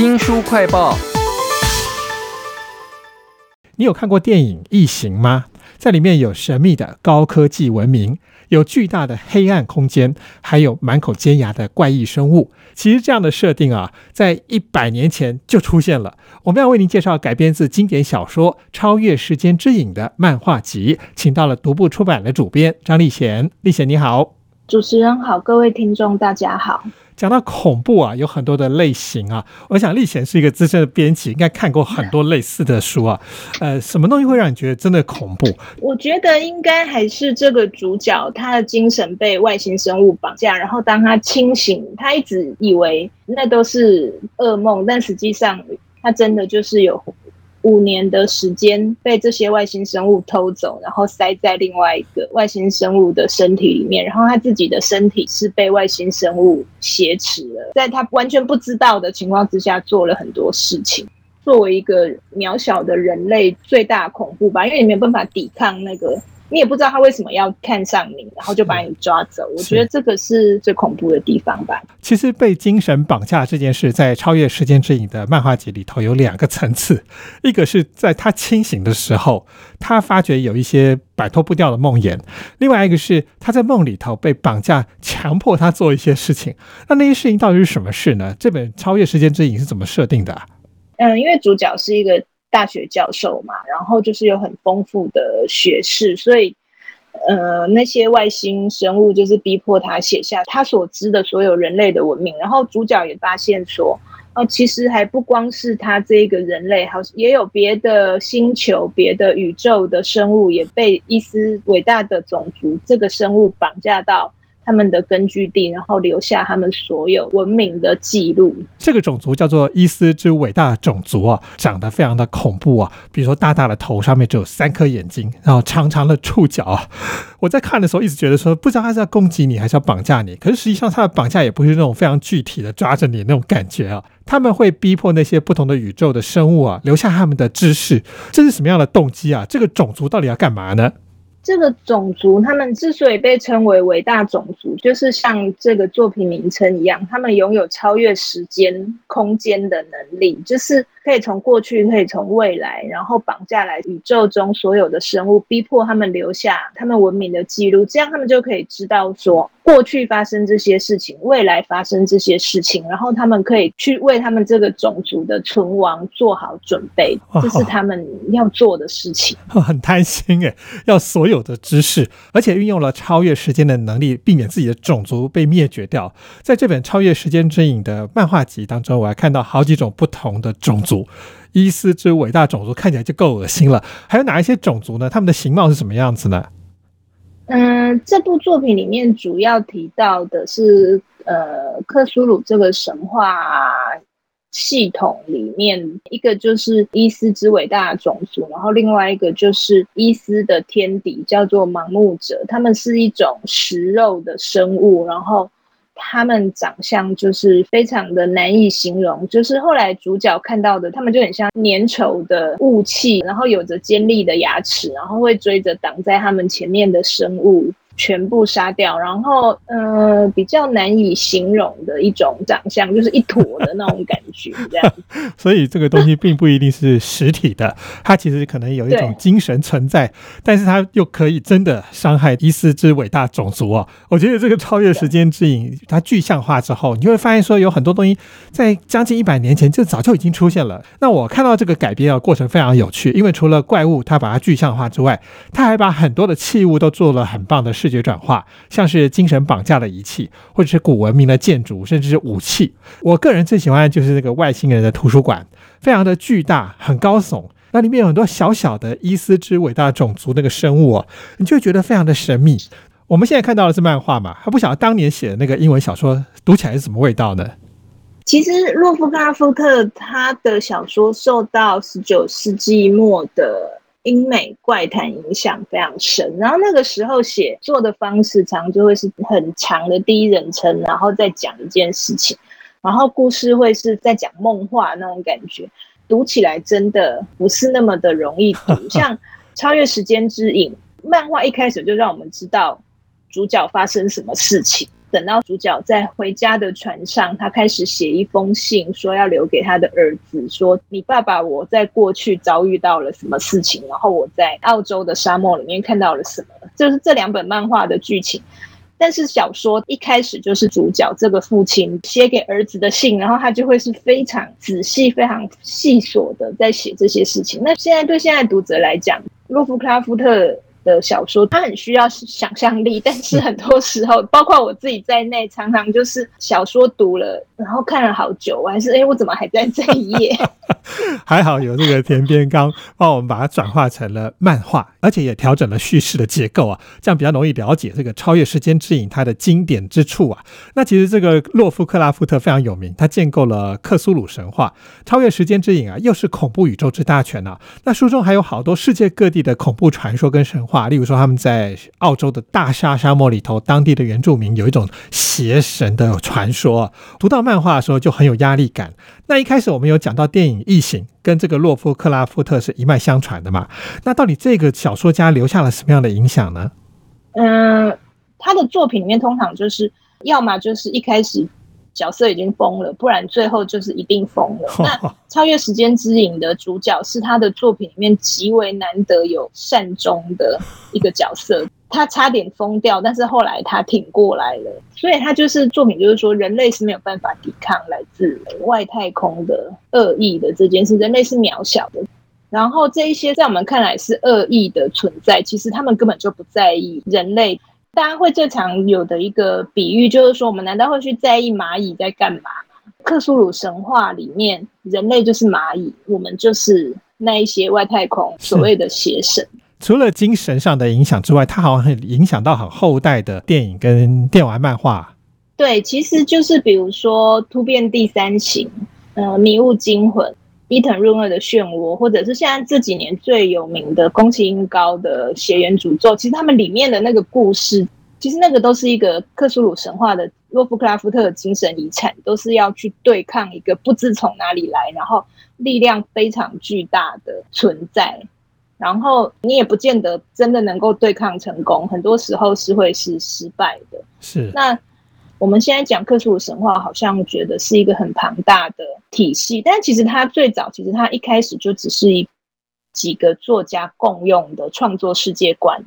新书快报，你有看过电影《异形》吗？在里面有神秘的高科技文明，有巨大的黑暗空间，还有满口尖牙的怪异生物。其实这样的设定啊，在一百年前就出现了。我们要为您介绍改编自经典小说《超越时间之影》的漫画集，请到了独步出版的主编张立贤。立贤你好，主持人好，各位听众大家好。讲到恐怖啊，有很多的类型啊。我想立贤是一个资深的编辑，应该看过很多类似的书啊。呃，什么东西会让你觉得真的恐怖？我觉得应该还是这个主角，他的精神被外星生物绑架，然后当他清醒，他一直以为那都是噩梦，但实际上他真的就是有。五年的时间被这些外星生物偷走，然后塞在另外一个外星生物的身体里面，然后他自己的身体是被外星生物挟持了，在他完全不知道的情况之下做了很多事情。作为一个渺小的人类，最大恐怖吧，因为你没有办法抵抗那个。你也不知道他为什么要看上你，然后就把你抓走。我觉得这个是最恐怖的地方吧。其实被精神绑架这件事，在《超越时间之影》的漫画集里头有两个层次：一个是在他清醒的时候，他发觉有一些摆脱不掉的梦魇；另外一个是他在梦里头被绑架，强迫他做一些事情。那那些事情到底是什么事呢？这本《超越时间之影》是怎么设定的？嗯，因为主角是一个。大学教授嘛，然后就是有很丰富的学识，所以，呃，那些外星生物就是逼迫他写下他所知的所有人类的文明。然后主角也发现说，哦，其实还不光是他这个人类，好像也有别的星球、别的宇宙的生物也被伊斯伟大的种族这个生物绑架到。他们的根据地，然后留下他们所有文明的记录。这个种族叫做伊斯之伟大种族啊，长得非常的恐怖啊。比如说大大的头，上面只有三颗眼睛，然后长长的触角啊。我在看的时候一直觉得说，不知道他是要攻击你，还是要绑架你。可是实际上他的绑架也不是那种非常具体的抓着你那种感觉啊。他们会逼迫那些不同的宇宙的生物啊，留下他们的知识。这是什么样的动机啊？这个种族到底要干嘛呢？这个种族，他们之所以被称为伟大种族，就是像这个作品名称一样，他们拥有超越时间、空间的能力，就是可以从过去，可以从未来，然后绑架来宇宙中所有的生物，逼迫他们留下他们文明的记录，这样他们就可以知道说。过去发生这些事情，未来发生这些事情，然后他们可以去为他们这个种族的存亡做好准备，这是他们要做的事情。很贪心诶，要所有的知识，而且运用了超越时间的能力，避免自己的种族被灭绝掉。在这本《超越时间之影》的漫画集当中，我还看到好几种不同的种族，伊斯之伟大种族看起来就够恶心了。还有哪一些种族呢？他们的形貌是什么样子呢？嗯，这部作品里面主要提到的是，呃，克苏鲁这个神话系统里面，一个就是伊斯之伟大的种族，然后另外一个就是伊斯的天敌，叫做盲目者，他们是一种食肉的生物，然后。他们长相就是非常的难以形容，就是后来主角看到的，他们就很像粘稠的雾气，然后有着尖利的牙齿，然后会追着挡在他们前面的生物。全部杀掉，然后呃，比较难以形容的一种长相，就是一坨的那种感觉，这样。所以这个东西并不一定是实体的，它其实可能有一种精神存在，但是它又可以真的伤害伊斯之伟大种族哦。我觉得这个超越时间之影，它具象化之后，你会发现说有很多东西在将近一百年前就早就已经出现了。那我看到这个改编的过程非常有趣，因为除了怪物它把它具象化之外，它还把很多的器物都做了很棒的事。觉转化，像是精神绑架的仪器，或者是古文明的建筑，甚至是武器。我个人最喜欢的就是那个外星人的图书馆，非常的巨大，很高耸。那里面有很多小小的伊斯之伟大种族那个生物哦，你就觉得非常的神秘。我们现在看到的是漫画嘛，还不晓得当年写的那个英文小说读起来是什么味道呢？其实洛夫克拉夫特他的小说受到十九世纪末的。英美怪谈影响非常深，然后那个时候写作的方式常就会是很长的第一人称，然后再讲一件事情，然后故事会是在讲梦话那种感觉，读起来真的不是那么的容易读。像《超越时间之影》漫画一开始就让我们知道主角发生什么事情，等到主角在回家的船上，他开始写一封信，说要留给他的儿子，说你爸爸我在过去遭遇到了什么事情，然后我在澳洲的沙漠里面看到了什么，就是这两本漫画的剧情。但是小说一开始就是主角这个父亲写给儿子的信，然后他就会是非常仔细、非常细琐的在写这些事情。那现在对现在读者来讲，洛夫克拉夫特。的小说，它很需要想象力，但是很多时候，包括我自己在内，常常就是小说读了，然后看了好久，我还是哎，我怎么还在这一页？还好有这个田边刚帮我们把它转化成了漫画，而且也调整了叙事的结构啊，这样比较容易了解这个超越时间之影它的经典之处啊。那其实这个洛夫克拉夫特非常有名，他建构了克苏鲁神话，超越时间之影啊，又是恐怖宇宙之大全啊。那书中还有好多世界各地的恐怖传说跟神。话，例如说他们在澳洲的大沙沙漠里头，当地的原住民有一种邪神的传说。读到漫画的时候就很有压力感。那一开始我们有讲到电影《异形》跟这个洛夫克拉夫特是一脉相传的嘛？那到底这个小说家留下了什么样的影响呢？嗯，他的作品里面通常就是要么就是一开始。角色已经疯了，不然最后就是一定疯了。那超越时间之影的主角是他的作品里面极为难得有善终的一个角色，他差点疯掉，但是后来他挺过来了。所以他就是作品，就是说人类是没有办法抵抗来自外太空的恶意的这件事，人类是渺小的。然后这一些在我们看来是恶意的存在，其实他们根本就不在意人类。大家会最常有的一个比喻，就是说，我们难道会去在意蚂蚁在干嘛？克苏鲁神话里面，人类就是蚂蚁，我们就是那一些外太空所谓的邪神。除了精神上的影响之外，它好像很影响到很后代的电影跟电玩漫画。对，其实就是比如说《突变第三型》、呃，《迷雾惊魂》。伊藤润二的漩涡，或者是现在这几年最有名的宫崎英高的血缘诅咒，其实他们里面的那个故事，其实那个都是一个克苏鲁神话的洛夫克拉夫特的精神遗产，都是要去对抗一个不知从哪里来，然后力量非常巨大的存在，然后你也不见得真的能够对抗成功，很多时候是会是失败的。是那。我们现在讲克苏鲁神话，好像觉得是一个很庞大的体系，但其实它最早，其实它一开始就只是一几个作家共用的创作世界观，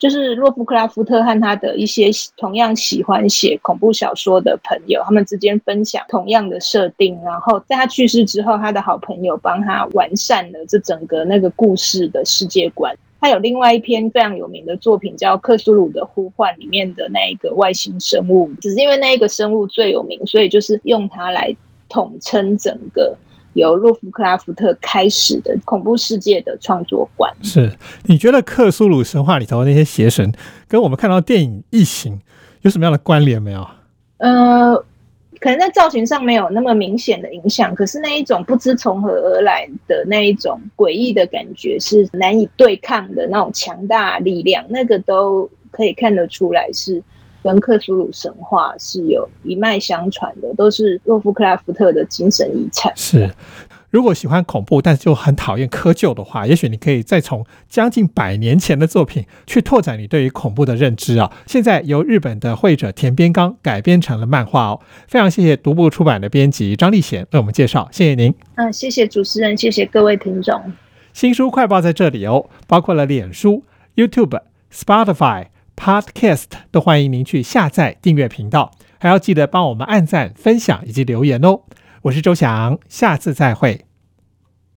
就是洛夫克拉夫特和他的一些同样喜欢写恐怖小说的朋友，他们之间分享同样的设定，然后在他去世之后，他的好朋友帮他完善了这整个那个故事的世界观。他有另外一篇非常有名的作品，叫《克苏鲁的呼唤》，里面的那一个外星生物，只是因为那一个生物最有名，所以就是用它来统称整个由洛夫克拉夫特开始的恐怖世界的创作观。是，你觉得克苏鲁神话里头那些邪神，跟我们看到电影《异形》有什么样的关联没有？呃。可能在造型上没有那么明显的影响，可是那一种不知从何而来的那一种诡异的感觉，是难以对抗的那种强大力量，那个都可以看得出来是跟克苏鲁神话是有一脉相传的，都是洛夫克拉夫特的精神遗产。是。如果喜欢恐怖，但是就很讨厌窠臼的话，也许你可以再从将近百年前的作品去拓展你对于恐怖的认知啊。现在由日本的绘者田边刚改编成了漫画哦。非常谢谢独步出版的编辑张立贤为我们介绍，谢谢您。嗯，谢谢主持人，谢谢各位听众。新书快报在这里哦，包括了脸书、YouTube、Spotify、Podcast，都欢迎您去下载订阅频道，还要记得帮我们按赞、分享以及留言哦。我是周翔，下次再会。